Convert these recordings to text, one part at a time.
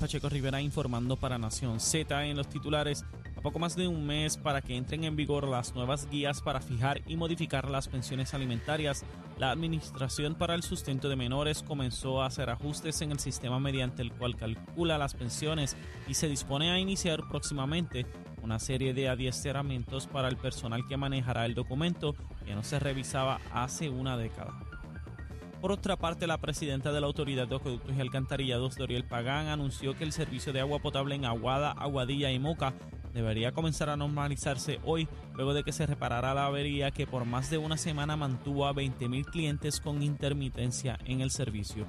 Pacheco Rivera informando para Nación Z en los titulares. A poco más de un mes para que entren en vigor las nuevas guías para fijar y modificar las pensiones alimentarias, la Administración para el Sustento de Menores comenzó a hacer ajustes en el sistema mediante el cual calcula las pensiones y se dispone a iniciar próximamente una serie de adiestramientos para el personal que manejará el documento que no se revisaba hace una década. Por otra parte, la presidenta de la Autoridad de Acueductos y Alcantarillados, Doriel Pagán, anunció que el servicio de agua potable en Aguada, Aguadilla y Moca debería comenzar a normalizarse hoy, luego de que se reparara la avería que por más de una semana mantuvo a 20.000 clientes con intermitencia en el servicio.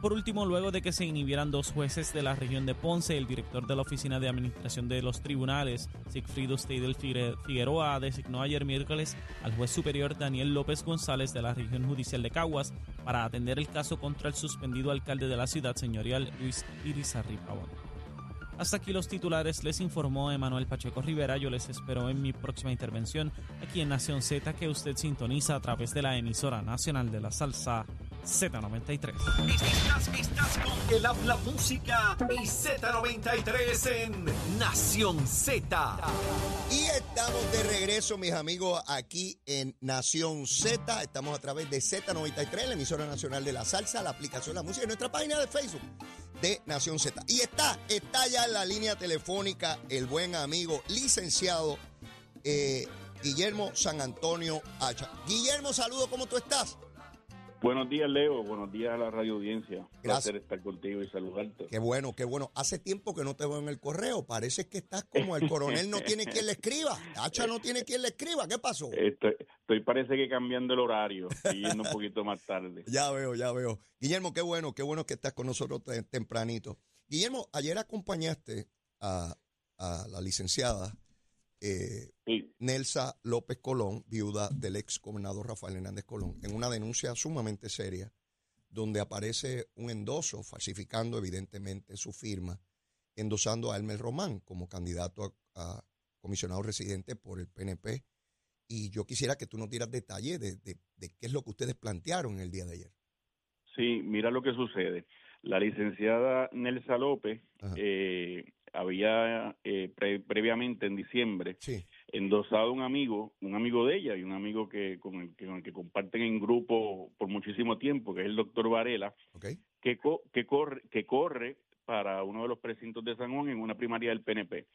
Por último, luego de que se inhibieran dos jueces de la región de Ponce, el director de la Oficina de Administración de los Tribunales, Sigfrido Steidel Figueroa, designó ayer miércoles al juez superior Daniel López González de la región judicial de Caguas para atender el caso contra el suspendido alcalde de la ciudad, señorial Luis Irizarry Pavón. Hasta aquí los titulares, les informó Emanuel Pacheco Rivera. Yo les espero en mi próxima intervención aquí en Nación Z, que usted sintoniza a través de la emisora nacional de la salsa Z93. Estás, estás con el habla música y Z93 en Nación Z. Y estamos de regreso, mis amigos, aquí en Nación Z. Estamos a través de Z93, la emisora nacional de la salsa, la aplicación La Música y nuestra página de Facebook de Nación Z. Y está, está ya en la línea telefónica el buen amigo licenciado eh, Guillermo San Antonio Hacha. Guillermo, saludo, ¿cómo tú estás? Buenos días, Leo. Buenos días a la radio audiencia. Gracias. Placer estar contigo y saludarte. Qué bueno, qué bueno. Hace tiempo que no te veo en el correo. Parece que estás como el coronel no tiene quien le escriba. Hacha no tiene quien le escriba. ¿Qué pasó? Estoy, estoy parece que cambiando el horario y yendo un poquito más tarde. Ya veo, ya veo. Guillermo, qué bueno, qué bueno que estás con nosotros te- tempranito. Guillermo, ayer acompañaste a, a la licenciada eh, Sí, Nelsa López Colón, viuda del ex gobernador Rafael Hernández Colón, en una denuncia sumamente seria, donde aparece un endoso, falsificando evidentemente su firma, endosando a Elmer Román como candidato a, a comisionado residente por el PNP. Y yo quisiera que tú nos dieras detalles de, de- de qué es lo que ustedes plantearon el día de ayer. sí, mira lo que sucede. La licenciada Nelsa López eh, había eh, pre- previamente en diciembre Sí, endosado un amigo, un amigo de ella y un amigo que con el que, con el que comparten en grupo por muchísimo tiempo, que es el doctor Varela, que, co- que corre que corre para uno de los precintos de San Juan en una primaria del PNP.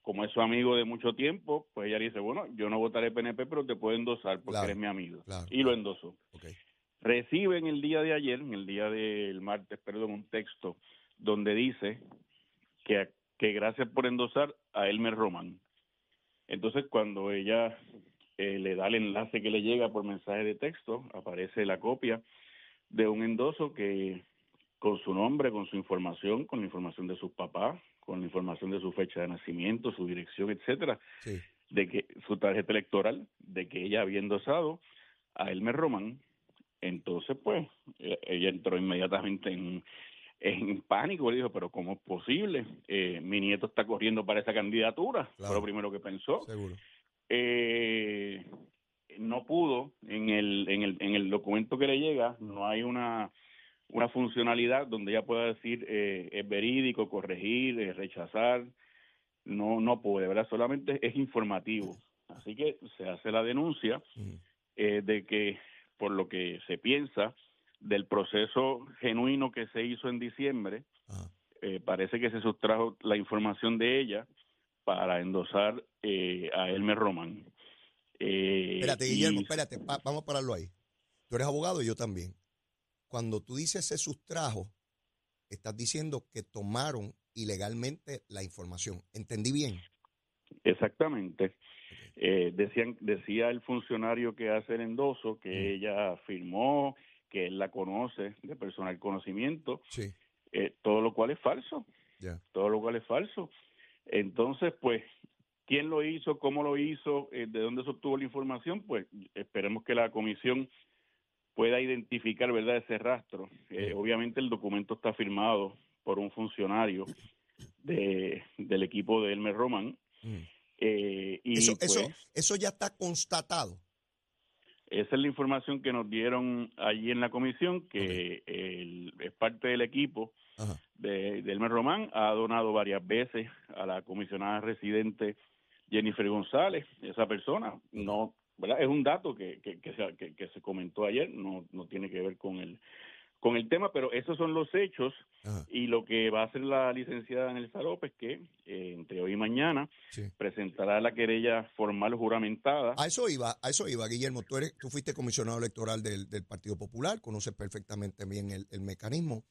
Como es su amigo de mucho tiempo, pues ella dice, bueno, yo no votaré PNP, pero te puedo endosar porque Claro, eres mi amigo. claro, y lo endosó. ok. Recibe en el día de ayer, en el día del martes, perdón, un texto donde dice que, que gracias por endosar a Elmer Román. Entonces, cuando ella eh, le da el enlace que le llega por mensaje de texto, aparece la copia de un endoso que con su nombre, con su información, con la información de sus papás, con la información de su fecha de nacimiento, su dirección, etcétera, Sí, de que su tarjeta electoral, de que ella había endosado a Elmer Román, entonces pues eh, ella entró inmediatamente en, en pánico y dijo, pero ¿cómo es posible? Eh, mi nieto está corriendo para esa candidatura, Claro. fue lo primero que pensó. seguro. Eh, no pudo, en el, en, el, en el documento que le llega, no hay una, una funcionalidad donde ella pueda decir eh, es verídico, corregir, rechazar, no, no puede, ¿verdad? Solamente es informativo. Así que se hace la denuncia eh, de que, por lo que se piensa, del proceso genuino que se hizo en diciembre, Ajá. eh, parece que se sustrajo la información de ella para endosar eh, a Elmer Román. Eh, Espérate, y- Guillermo, espérate, pa- vamos a pararlo ahí. Tú eres abogado y yo también. Cuando tú dices se sustrajo, estás diciendo que tomaron ilegalmente la información. ¿Entendí bien? Exactamente. Eh, decían, decía el funcionario que hace el endoso que Mm. ella firmó, que él la conoce de personal conocimiento, Sí, eh, todo lo cual es falso. ya. todo lo cual es falso. Entonces, pues, ¿quién lo hizo? ¿Cómo lo hizo? eh, ¿De dónde se obtuvo la información? Pues esperemos que la comisión pueda identificar, ¿verdad?, ese rastro. Eh, obviamente el documento está firmado por un funcionario de, del equipo de Elmer Román. Mm. eh, y Eso, pues, eso, eso ya está constatado. Esa es la información que nos dieron allí en la comisión, que el- es parte del equipo Ajá. de, de Elmer Román, ha donado varias veces a la comisionada residente Jennifer González, esa persona, no, ¿verdad? Es un dato que, que, que, se, que, que se comentó ayer, no, no tiene que ver con el, con el tema, pero esos son los hechos Ajá. y lo que va a hacer la licenciada Nelsa López, que eh, entre hoy y mañana Sí. presentará la querella formal juramentada. A eso iba, a eso iba, Guillermo. Tú, eres, tú fuiste comisionado electoral del, del Partido Popular, conoces perfectamente bien el, el mecanismo.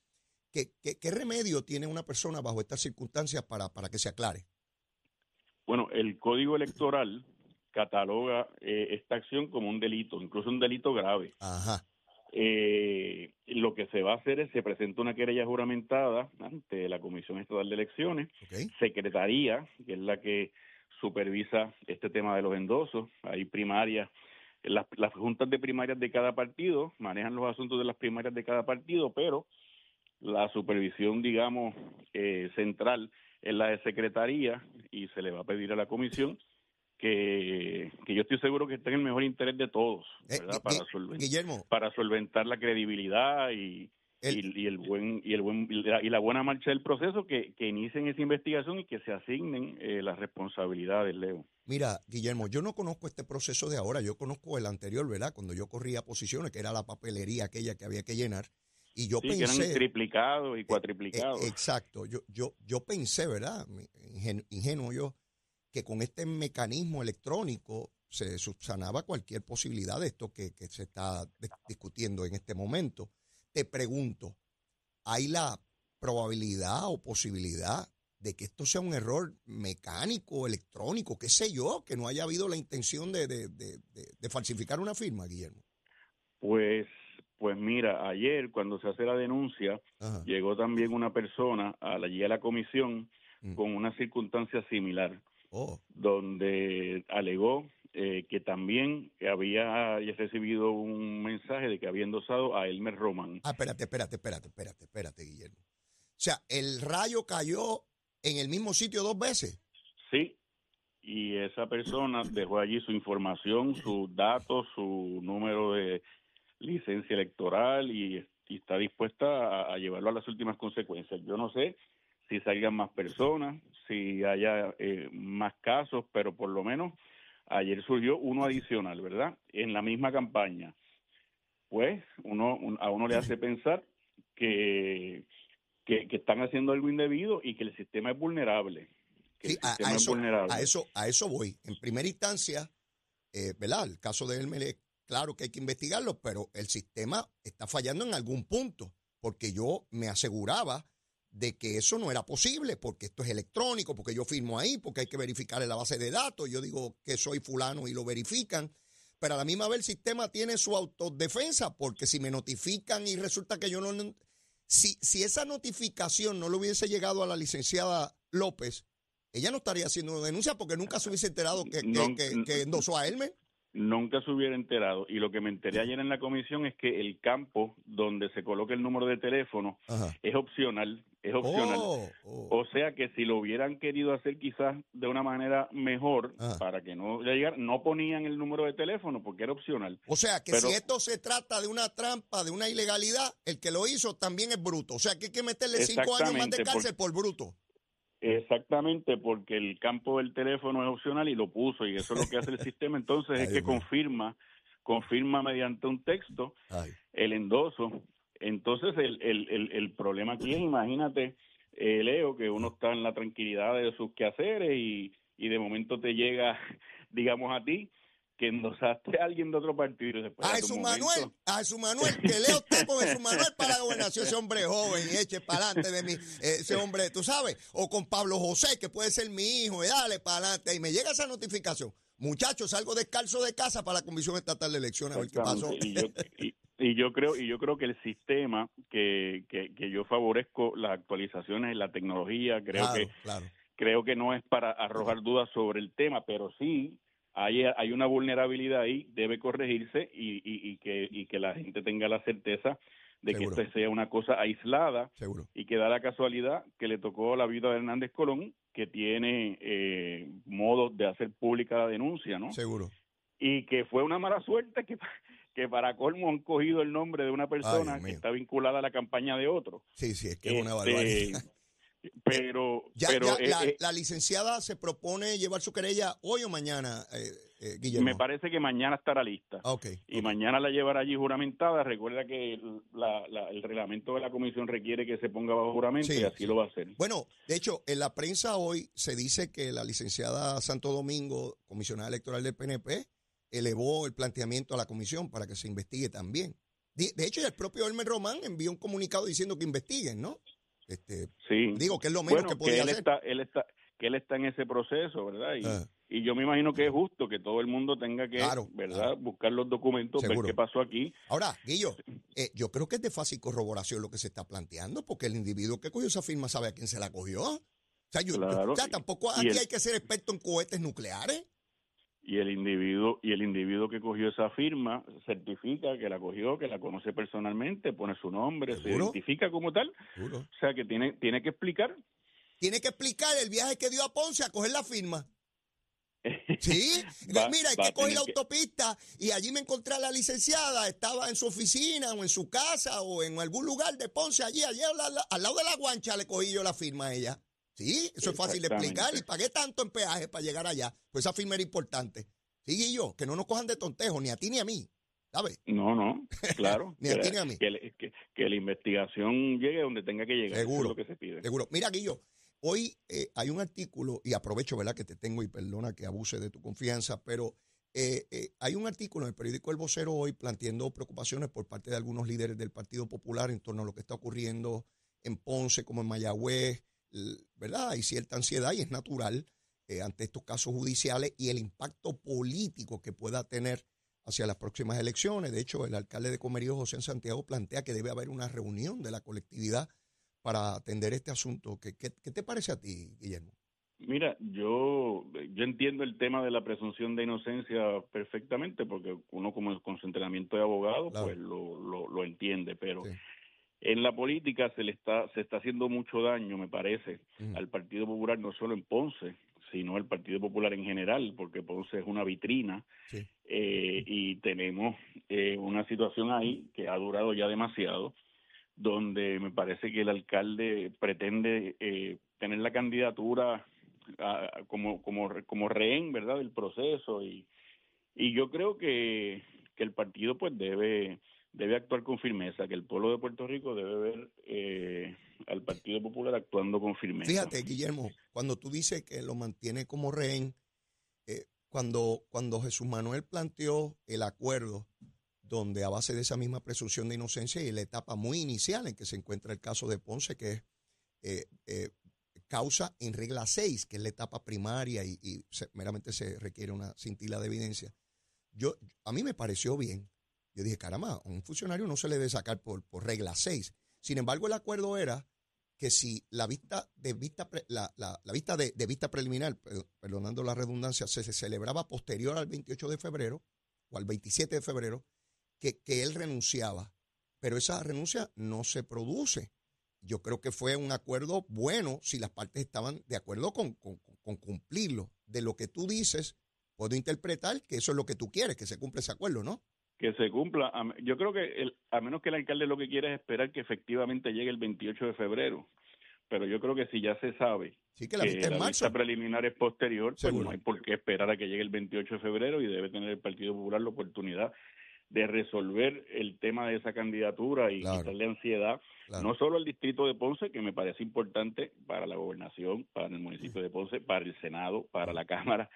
¿Qué, qué, qué remedio tiene una persona bajo estas circunstancias para, para que se aclare? Bueno, el Código Electoral cataloga eh, esta acción como un delito, incluso un delito grave. Ajá. Eh, lo que se va a hacer es se presenta una querella juramentada ante la Comisión Estatal de Elecciones. Secretaría, que es la que supervisa este tema de los endosos, hay primarias, las, las juntas de primarias de cada partido manejan los asuntos de las primarias de cada partido, pero la supervisión, digamos, eh, central es la de Secretaría y se le va a pedir a la Comisión que, que yo estoy seguro que está en el mejor interés de todos, Eh, ¿verdad? Para, solventar, Guillermo, para solventar la credibilidad y, el- y, y el buen y el buen y la, buena marcha del proceso que, que inicien esa investigación y que se asignen eh, las responsabilidades Leo mira, Guillermo, yo no conozco este proceso de ahora, yo conozco el anterior, ¿verdad? Cuando yo corría posiciones, que era la papelería aquella que había que llenar, y yo sí que pensé... eran triplicados y Eh, cuatriplicados eh, exacto. Yo, yo, yo pensé, ¿verdad? Mi- ingen- Ingenuo yo, que con este mecanismo electrónico se subsanaba cualquier posibilidad de esto que, que se está dis- discutiendo en este momento. Te pregunto, ¿hay la probabilidad o posibilidad de que esto sea un error mecánico, electrónico, qué sé yo, que no haya habido la intención de, de- de- falsificar una firma, Guillermo? pues pues mira ayer cuando se hace la denuncia Ajá. llegó también una persona allí a la comisión Mm. con una circunstancia similar Oh, donde alegó eh, que también había recibido un mensaje de que había endosado a Elmer Roman. Ah, espérate, espérate, espérate, espérate, espérate, Guillermo. O sea, el rayo cayó en el mismo sitio dos veces. Sí, y esa persona dejó allí su información, sus datos, su número de licencia electoral y, y está dispuesta a, a llevarlo a las últimas consecuencias. Yo no sé si salgan más personas, si haya eh, más casos, pero por lo menos ayer surgió uno adicional, ¿verdad? En la misma campaña. Pues uno un- a uno le hace pensar que, que, que están haciendo algo indebido y que el sistema es vulnerable. Que Sí, el a, sistema a es eso, vulnerable. a, eso, a eso voy. En primera instancia, eh, ¿verdad? El caso de Elmer es claro que hay que investigarlo, pero el sistema está fallando en algún punto, porque yo me aseguraba de que eso no era posible, porque esto es electrónico, porque yo firmo ahí, porque hay que verificar en la base de datos, yo digo que soy fulano y lo verifican, pero a la misma vez el sistema tiene su autodefensa, porque si me notifican y resulta que yo no... Si, si esa notificación no le hubiese llegado a la licenciada López, ella no estaría haciendo denuncia porque nunca se hubiese enterado que, que, No, que- que endosó a Elmer. Nunca se hubiera enterado. Y lo que me enteré ayer en la comisión es que el campo donde se coloca el número de teléfono Ajá. es opcional. Es opcional. Oh, oh. O sea que si lo hubieran querido hacer quizás de una manera mejor Ajá. para que no le llegara, no ponían el número de teléfono porque era opcional. O sea que Pero- si esto se trata de una trampa, de una ilegalidad, el que lo hizo también es bruto. O sea que hay que meterle cinco años más de cárcel por bruto. Exactamente, porque el campo del teléfono es opcional y lo puso y eso es lo que hace el sistema. Entonces es que confirma, confirma mediante un texto Ay. el endoso. Entonces, el, el, el, el problema aquí es, imagínate, eh, Leo, que uno está en la tranquilidad de sus quehaceres y, y de momento te llega, digamos a ti, que endosaste a alguien de otro partido. después, A Jesús Manuel, a Jesús Manuel, que lea usted con Jesús Manuel para la gobernación, ese hombre joven y eche para adelante de mí, eh, ese hombre, tú sabes, o con Pablo José, que puede ser mi hijo, y dale para adelante, y me llega esa notificación. Muchachos, salgo descalzo de casa para la Comisión Estatal de Elecciones, a ver qué pasó. Y yo, y, y yo creo y yo creo que el sistema que, que, que yo favorezco las actualizaciones en la tecnología creo claro, que claro. creo que no es para arrojar dudas sobre el tema pero sí hay, hay una vulnerabilidad ahí debe corregirse y, y, y que y que la gente tenga la certeza de Seguro. que esto sea una cosa aislada Seguro. y que da la casualidad que le tocó la vida de Hernández Colón que tiene eh, modos de hacer pública la denuncia no Seguro. y que fue una mala suerte que, que para colmo han cogido el nombre de una persona que está vinculada a la campaña de otro. Sí, sí, es que es una Este, barbaridad. Pero, Ya, pero ya, eh, la, eh, la licenciada se propone llevar su querella hoy o mañana, eh, eh, Guillermo. me parece que mañana estará lista. Ah, ok. y mañana la llevará allí juramentada. Recuerda que el- la- la- el reglamento de la comisión requiere que se ponga bajo juramento Sí, y así sí. lo va a hacer. Bueno, de hecho, en la prensa hoy se dice que la licenciada Santo Domingo, comisionada electoral del PNP, elevó el planteamiento a la comisión para que se investigue también. De, de hecho, el propio Elmer Román envió un comunicado diciendo que investiguen, ¿no? Este, Sí. digo que es lo menos bueno, que podía él hacer. está, él está, que él está en ese proceso, ¿verdad? Y, Ah. y yo me imagino que es justo que todo el mundo tenga que, Claro, ¿verdad? claro. Buscar los documentos, Seguro. ver qué pasó aquí. Ahora, Guillo, eh, yo creo que es de fácil corroboración lo que se está planteando, porque el individuo que cogió esa firma sabe a quién se la cogió. O sea, yo- Claro. o sea, tampoco aquí hay que ser experto en cohetes nucleares. Y el individuo y el individuo que cogió esa firma certifica que la cogió, que la conoce personalmente, pone su nombre, se identifica como tal. Seguro. O sea que tiene tiene que explicar. Tiene que explicar el viaje que dio a Ponce a coger la firma. Sí, Va- mira, hay que coger la que- autopista y allí me encontré a la licenciada, estaba en su oficina o en su casa o en algún lugar de Ponce, allí, allí al, al- al lado de la guancha le cogí yo la firma a ella. Sí, eso es fácil de explicar y pagué tanto en peaje para llegar allá. Pues esa firma era importante. Sí, yo, que no nos cojan de tontejo, ni a ti ni a mí, ¿sabes? No, no, claro. Ni a que, ti ni a mí. que le- que- que la investigación llegue donde tenga que llegar. eso Seguro. es lo que se pide. Seguro. Mira, Guillo, hoy eh, hay un artículo, y aprovecho, ¿verdad?, que te tengo y perdona que abuse de tu confianza, pero eh, eh, hay un artículo en el periódico El Vocero hoy planteando preocupaciones por parte de algunos líderes del Partido Popular en torno a lo que está ocurriendo en Ponce, como en Mayagüez, ¿verdad? Hay cierta ansiedad y es natural eh, ante estos casos judiciales y el impacto político que pueda tener hacia las próximas elecciones. De hecho, el alcalde de Comerío, José Santiago, plantea que debe haber una reunión de la colectividad para atender este asunto. ¿Qué, qué, qué te parece a ti, Guillermo? Mira, yo, yo entiendo el tema de la presunción de inocencia perfectamente, porque uno como con su entrenamiento de abogado, Claro. pues lo, lo, lo entiende, pero Sí. En la política se le está, se está haciendo mucho daño, me parece, al Partido Popular, no solo en Ponce, sino al Partido Popular en general, porque Ponce es una vitrina Sí. eh, y tenemos eh, una situación ahí que ha durado ya demasiado, donde me parece que el alcalde pretende eh, tener la candidatura ah, como, como, como rehén, ¿verdad?, del proceso y, y yo creo que, que el partido pues debe debe actuar con firmeza, que el pueblo de Puerto Rico debe ver eh, al Partido Popular actuando con firmeza. Fíjate, Guillermo, cuando tú dices que lo mantiene como rehén, eh, cuando, cuando Jesús Manuel planteó el acuerdo donde a base de esa misma presunción de inocencia y la etapa muy inicial en que se encuentra el caso de Ponce, que es eh, eh, causa en regla 6, que es la etapa primaria y, se- meramente se requiere una cintila de evidencia. Yo, a mí me pareció bien. Yo dije, caramba, a un funcionario no se le debe sacar por, por regla 6. Sin embargo, el acuerdo era que si la vista de vista pre- la, la- la vista de, de vista preliminar, per- perdonando la redundancia, se, se celebraba posterior al 28 de febrero o al 27 de febrero, que, que él renunciaba. Pero esa renuncia no se produce. Yo creo que fue un acuerdo bueno si las partes estaban de acuerdo con, con- con cumplirlo. De lo que tú dices, puedo interpretar que eso es lo que tú quieres, que se cumpla ese acuerdo, ¿no? Que se cumpla. Yo creo que el- a menos que el alcalde lo que quiere es esperar que efectivamente llegue el 28 de febrero. Pero yo creo que si ya se sabe Sí, que la vista vista preliminar es posterior, pues Seguro. no hay por qué esperar a que llegue el 28 de febrero y debe tener el Partido Popular la oportunidad de resolver el tema de esa candidatura y Claro. quitarle ansiedad, Claro. no solo al distrito de Ponce, que me parece importante para la gobernación, para el municipio de Ponce, para el Senado, para la Cámara,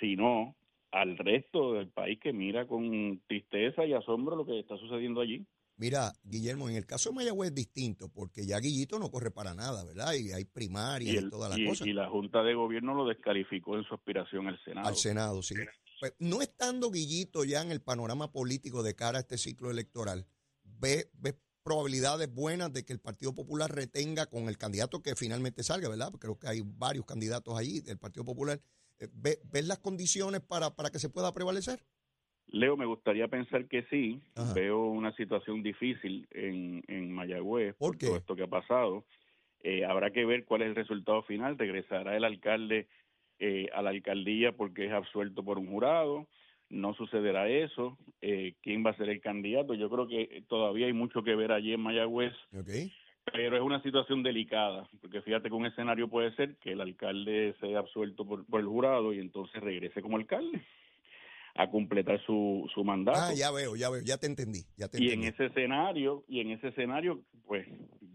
sino al resto del país que mira con tristeza y asombro lo que está sucediendo allí. Mira, Guillermo, en el caso de Mayagüez es distinto, porque ya Guillito no corre para nada, ¿verdad? Y hay primarias Y, todas las y- cosas. y la Junta de Gobierno lo descalificó en su aspiración al Senado. Al Senado, sí. Pues, no estando Guillito ya en el panorama político de cara a este ciclo electoral, ¿ve, ve probabilidades buenas de que el Partido Popular retenga con el candidato que finalmente salga, ¿verdad? Porque creo que hay varios candidatos allí del Partido Popular. Eh, ¿Ve, ¿Ves las condiciones para, para que se pueda prevalecer? Leo, me gustaría pensar que sí. Ajá. Veo una situación difícil en, en Mayagüez ¿Por por, qué? todo esto que ha pasado. Eh, habrá que ver cuál es el resultado final. Regresará el alcalde eh, a la alcaldía porque es absuelto por un jurado. no sucederá eso. Eh, ¿Quién va a ser el candidato? Yo creo que todavía hay mucho que ver allí en Mayagüez. Pero es una situación delicada, porque fíjate que un escenario puede ser que el alcalde sea absuelto por, por el jurado y entonces regrese como alcalde a completar su, su mandato. Ah, ya veo, ya veo, ya te entendí. Ya te y en ese escenario, y en ese escenario, pues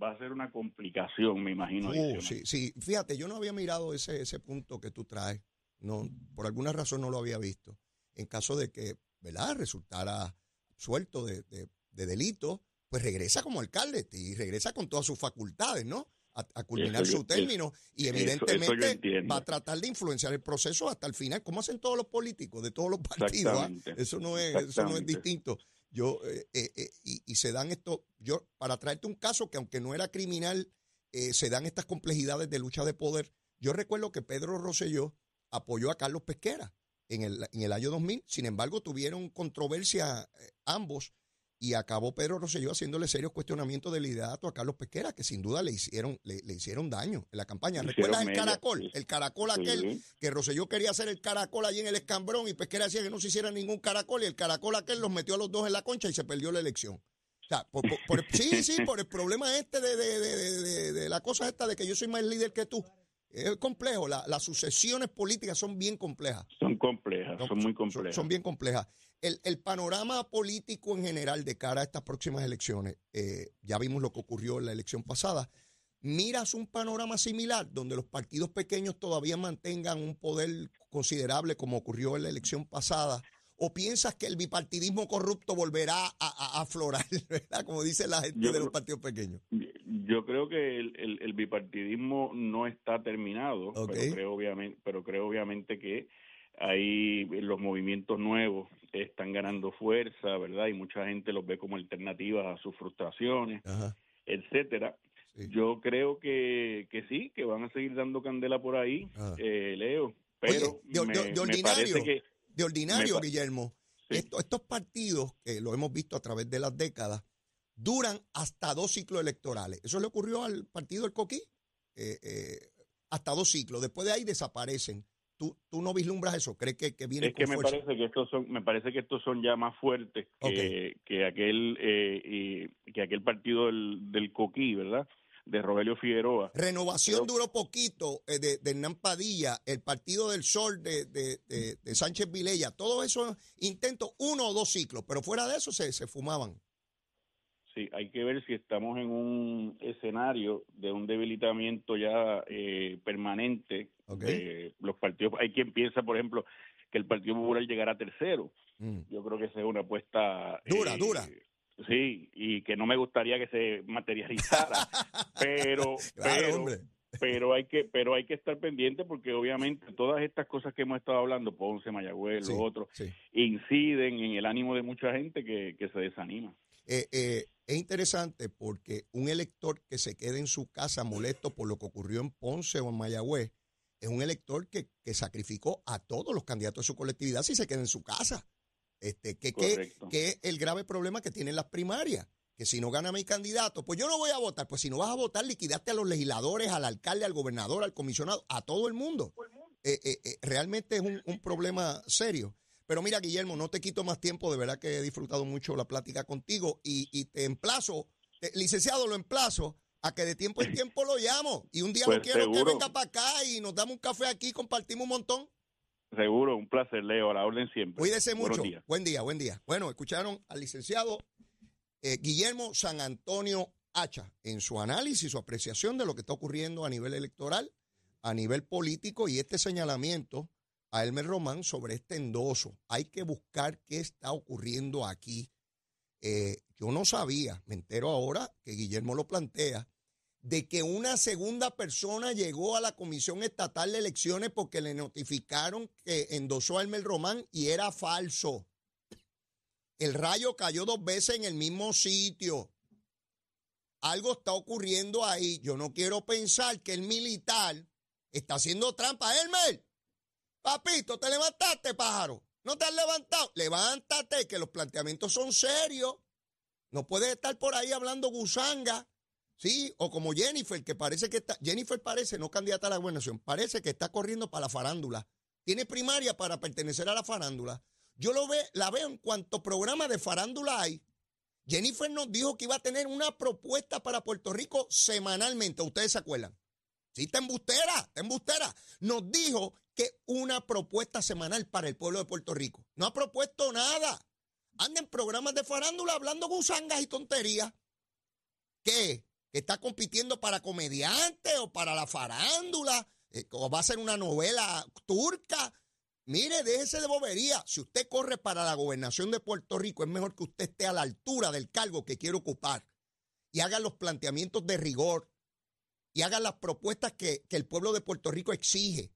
va a ser una complicación, me imagino. Uh, sí, sí, fíjate, yo no había mirado ese, ese punto que tú traes, no, por alguna razón no lo había visto. En caso de que, ¿verdad?, resultara suelto de, de, de delito, pues regresa como alcalde y regresa con todas sus facultades, ¿no? a, culminar su término y evidentemente va a tratar de influenciar el proceso hasta el final, como hacen todos los políticos de todos los partidos. ¿ah? Eso no es eso no es distinto. Yo eh, eh, eh, y, se dan esto, yo para traerte un caso que aunque no era criminal, se dan estas complejidades de lucha de poder. Yo recuerdo que Pedro Rosselló apoyó a Carlos Pesquera en el, en el año 2000, sin embargo tuvieron controversia ambos y acabó Pedro Rosselló haciéndole serios cuestionamientos de liderato a Carlos Pesquera, que sin duda le hicieron, le, hicieron daño en la campaña. ¿Recuerdas el caracol? El caracol aquel que Rosselló quería hacer el caracol allí en el escambrón y Pesquera decía que no se hiciera ningún caracol y el caracol aquel los metió a los dos en la concha y se perdió la elección. O sea, sí, sí, por el problema este de, de, de, la cosa esta de que yo soy más líder que tú. Es complejo, las sucesiones políticas son bien complejas. Son complejas, son muy complejas. son bien complejas el, panorama político en general de cara a estas próximas elecciones, eh, ya vimos lo que ocurrió en la elección pasada, ¿miras un panorama similar donde los partidos pequeños todavía mantengan un poder considerable como ocurrió en la elección pasada? ¿O piensas que el bipartidismo corrupto volverá a, aflorar, ¿verdad? como dice la gente de los partidos pequeños? Yo creo que el, bipartidismo no está terminado, pero, creo obviamente, pero creo obviamente que Ahí los movimientos nuevos están ganando fuerza, ¿verdad? Y mucha gente los ve como alternativas a sus frustraciones, etcétera. Yo creo que, que sí, que van a seguir dando candela por ahí, eh, Leo. Pero de, ordinario, de ordinario, Guillermo, estos, partidos, que lo hemos visto a través de las décadas, duran hasta dos ciclos electorales. Eso le ocurrió al partido del Coquí, eh, eh, hasta dos ciclos. Después de ahí desaparecen. ¿Tú, tú no vislumbras eso? ¿Crees que, que viene es que me parece que estos son me parece que estos son ya más fuertes que, que aquel eh, que aquel partido del, del Coquí, ¿verdad? de Rogelio Figueroa. Renovación duró poquito eh, de, de, Hernán Padilla, el Partido del Sol de, de, de Sánchez Vilella, todos esos intentos, uno o dos ciclos, pero fuera de eso se, se fumaban. Sí, hay que ver si estamos en un escenario de un debilitamiento ya eh, permanente. los partidos, hay quien piensa, por ejemplo, que el Partido Popular llegará tercero. Mm. Yo creo que esa es una apuesta dura, eh, dura. Sí, y que no me gustaría que se materializara, pero, pero, pero hay que, pero hay que estar pendiente porque obviamente todas estas cosas que hemos estado hablando, Ponce, Mayagüez, los otros, inciden en el ánimo de mucha gente que, que se desanima. Eh, eh, es interesante porque un elector que se quede en su casa molesto por lo que ocurrió en Ponce o en Mayagüez es un elector que, sacrificó a todos los candidatos de su colectividad si se queda en su casa. Este, que, que, es el grave problema que tienen las primarias. Que si no gana mi candidato, pues yo no voy a votar. Pues si no vas a votar, liquidaste a los legisladores, al alcalde, al gobernador, al comisionado, a todo el mundo. Eh, realmente es un, un problema serio. Pero mira, Guillermo, no te quito más tiempo, de verdad que he disfrutado mucho la plática contigo y, te emplazo, licenciado, lo emplazo a que de tiempo en tiempo lo llamo y un día lo pues quiero que venga para acá y nos damos un café aquí, compartimos un montón. Seguro, un placer, Leo, a la orden siempre. Cuídese mucho. Buen día, buen día. Bueno, escucharon al licenciado eh, Guillermo San Antonio Hacha en su análisis, su apreciación de lo que está ocurriendo a nivel electoral, a nivel político y este señalamiento a Elmer Román sobre este endoso. Hay que buscar qué está ocurriendo aquí. Eh, yo no sabía, me entero ahora que Guillermo lo plantea, de que una segunda persona llegó a la Comisión Estatal de Elecciones porque le notificaron que endosó a Elmer Román y era falso. El rayo cayó dos veces en el mismo sitio. Algo está ocurriendo ahí. Yo no quiero pensar que el militar está haciendo trampa. Elmer, Papito, ¿te levantaste, pájaro? ¿No te has levantado? Levántate, que los planteamientos son serios. No puedes estar por ahí hablando gusanga. Sí, o como Jennifer, que parece que está. Jennifer parece, no candidata a la gobernación, parece que está corriendo para la farándula. Tiene primaria para pertenecer a la farándula. Yo lo ve, la veo en cuanto programa de farándula hay. Jennifer nos dijo que iba a tener una propuesta para Puerto Rico semanalmente. ¿Ustedes se acuerdan? Sí, está embustera, está embustera. Nos dijo que una propuesta semanal para el pueblo de Puerto Rico. No ha propuesto nada. Anda en programas de farándula hablando gusangas y tonterías. ¿Qué? ¿Que está compitiendo para comediante o para la farándula? Eh, ¿O va a ser una novela turca? Mire, déjese de bobería. Si usted corre para la gobernación de Puerto Rico, es mejor que usted esté a la altura del cargo que quiere ocupar y haga los planteamientos de rigor y haga las propuestas que, el pueblo de Puerto Rico exige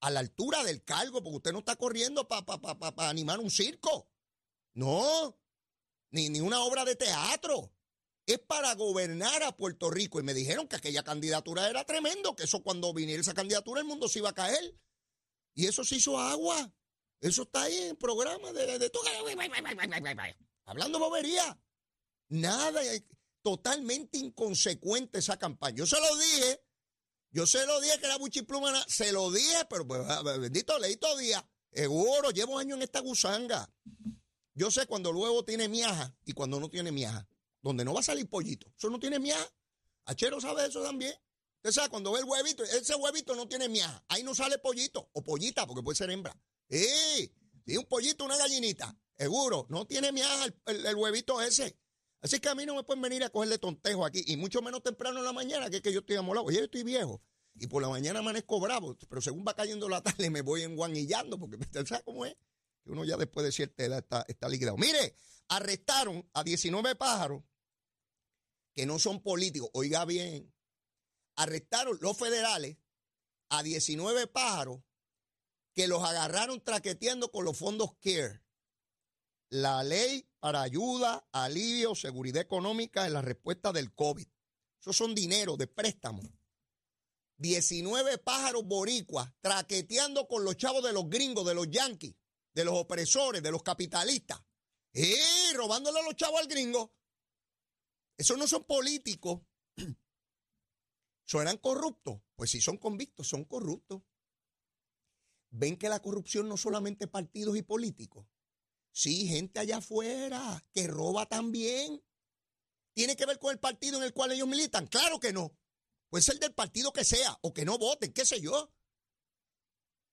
a la altura del cargo, porque usted no está corriendo para animar un circo. No, ni, ni una obra de teatro. Es para gobernar a Puerto Rico. Y me dijeron que aquella candidatura era tremendo, que eso cuando viniera esa candidatura el mundo se iba a caer. Y eso se hizo agua. Eso está ahí en programa de, de, Hablando bobería. Nada. Totalmente inconsecuente esa campaña. Yo se lo dije. Yo se lo dije que era buchipluma. Se lo dije, pero pues, ah, bendito, leí todo día. Seguro, llevo años en esta gusanga. Yo sé cuando el huevo tiene miaja y cuando no tiene miaja. Donde no va a salir pollito. Eso no tiene miaja. Achero sabe eso también. Usted sabe, cuando ve el huevito, ese huevito no tiene miaja. Ahí no sale pollito o pollita, porque puede ser hembra. ¡Eh! Sí, un pollito, una gallinita. Seguro, no tiene miaja el, huevito ese. Así que a mí no me pueden venir a cogerle tontejo aquí, y mucho menos temprano en la mañana, que es que yo estoy amolado. Oye, yo estoy viejo, y por la mañana amanezco bravo, pero según va cayendo la tarde me voy enguanillando, porque usted sabe cómo es, que uno ya después de cierta edad está, está liquidado. Mire, arrestaron a 19 pájaros que no son políticos. Oiga bien, arrestaron los federales a 19 pájaros que los agarraron traqueteando con los fondos CARE. La ley para ayuda, alivio, seguridad económica en la respuesta del COVID. Esos son dinero de préstamo. 19 pájaros boricuas traqueteando con los chavos de los gringos, de los yanquis, de los opresores, de los capitalistas. ¡Eh! Robándole a los chavos al gringo. Esos no son políticos. ¿Son corruptos? Pues si son convictos, son corruptos. Ven que la corrupción no solamente partidos y políticos. Sí, gente allá afuera que roba también. ¿Tiene que ver con el partido en el cual ellos militan? Claro que no. Puede ser del partido que sea o que no voten, qué sé yo.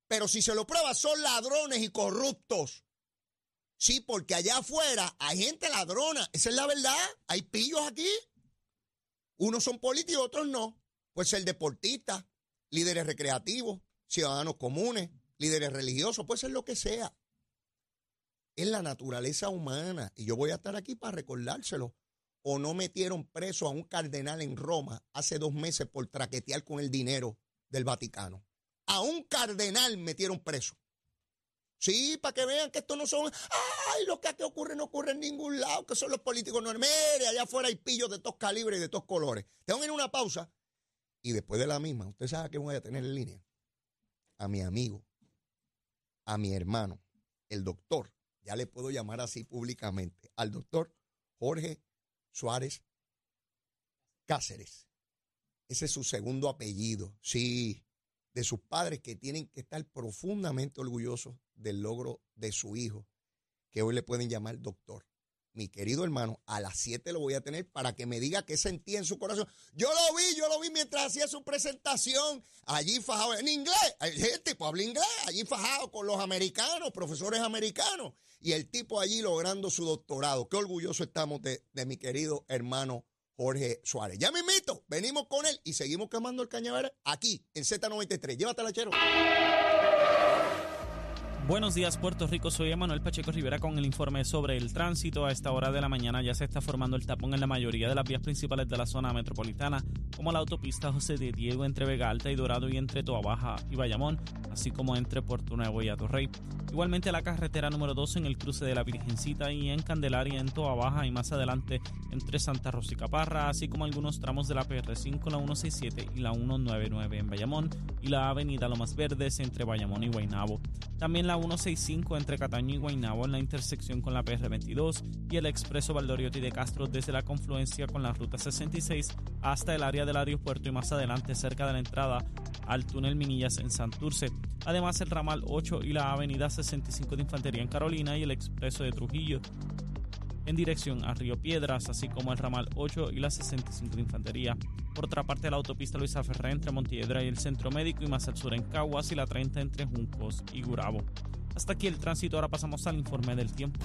Pero si se lo prueba, son ladrones y corruptos. Sí, porque allá afuera hay gente ladrona. Esa es la verdad. Hay pillos aquí. Unos son políticos, otros no. Puede ser deportista, líderes recreativos, ciudadanos comunes, líderes religiosos, puede ser lo que sea. Es la naturaleza humana y yo voy a estar aquí para recordárselo. O no metieron preso a un cardenal en Roma hace dos meses por traquetear con el dinero del Vaticano. A un cardenal metieron preso. Sí, para que vean que esto no son, ay, lo que aquí ocurre no ocurre en ningún lado, que son los políticos normales, allá afuera hay pillos de todos calibres y de todos colores. Tengo que ir a una pausa y después de la misma, usted sabe que voy a tener en línea a mi amigo, a mi hermano, el doctor, ya le puedo llamar así públicamente, al doctor Jorge Suárez Cáceres. Ese es su segundo apellido, sí, de sus padres que tienen que estar profundamente orgullosos del logro de su hijo, que hoy le pueden llamar doctor mi querido hermano, a las 7 lo voy a tener para que me diga qué sentía en su corazón. Yo lo vi, yo lo vi mientras hacía su presentación, allí fajado en inglés. El tipo habla inglés, allí fajado con los americanos, profesores americanos, y el tipo allí logrando su doctorado. Qué orgulloso estamos de, de mi querido hermano Jorge Suárez. Ya me invito, venimos con él y seguimos quemando el cañaveral aquí en Z93. Llévatela, chero. Buenos días Puerto Rico, soy Emanuel Pacheco Rivera con el informe sobre el tránsito. A esta hora de la mañana ya se está formando el tapón en la mayoría de las vías principales de la zona metropolitana, como la autopista José de Diego entre Vega Alta y Dorado y entre Toa Baja y Bayamón, así como entre Puerto Nuevo y Atorrey. Igualmente la carretera número 2 en el cruce de la Virgencita y en Candelaria en Toa Baja y más adelante entre Santa Rosa y Caparra, así como algunos tramos de la PR5, la 167 y la 199 en Bayamón y la avenida Lomas Verdes entre Bayamón y Guaynabo. También la 165 entre Cataño y Guaynabo en la intersección con la PR22 y el expreso Valdoriotti de Castro desde la confluencia con la ruta 66 hasta el área del aeropuerto y más adelante cerca de la entrada al túnel Minillas en Santurce. Además, el ramal 8 y la avenida 65 de Infantería en Carolina y el expreso de Trujillo en dirección a Río Piedras, así como el ramal 8 y la 65 de Infantería. Por otra parte, la autopista Luisa Ferré entre Montiedra y el Centro Médico y más al sur en Caguas y la 30 entre Juncos y Gurabo. Hasta aquí el tránsito, ahora pasamos al informe del tiempo.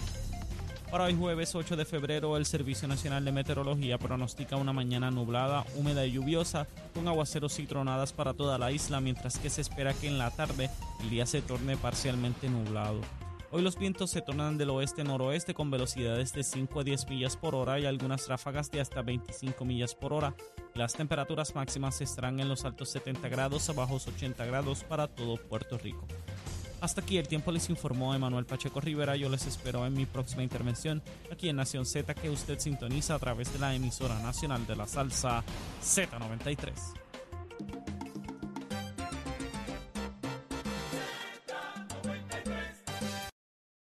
Para hoy jueves 8 de febrero, el Servicio Nacional de Meteorología pronostica una mañana nublada, húmeda y lluviosa, con aguaceros y tronadas para toda la isla, mientras que se espera que en la tarde el día se torne parcialmente nublado. Hoy los vientos se tornan del oeste-noroeste con velocidades de 5 a 10 millas por hora y algunas ráfagas de hasta 25 millas por hora. Las temperaturas máximas estarán en los altos 70 grados a bajos 80 grados para todo Puerto Rico. Hasta aquí el tiempo les informó Emanuel Pacheco Rivera. Yo les espero en mi próxima intervención aquí en Nación Z que usted sintoniza a través de la emisora nacional de la salsa Z93.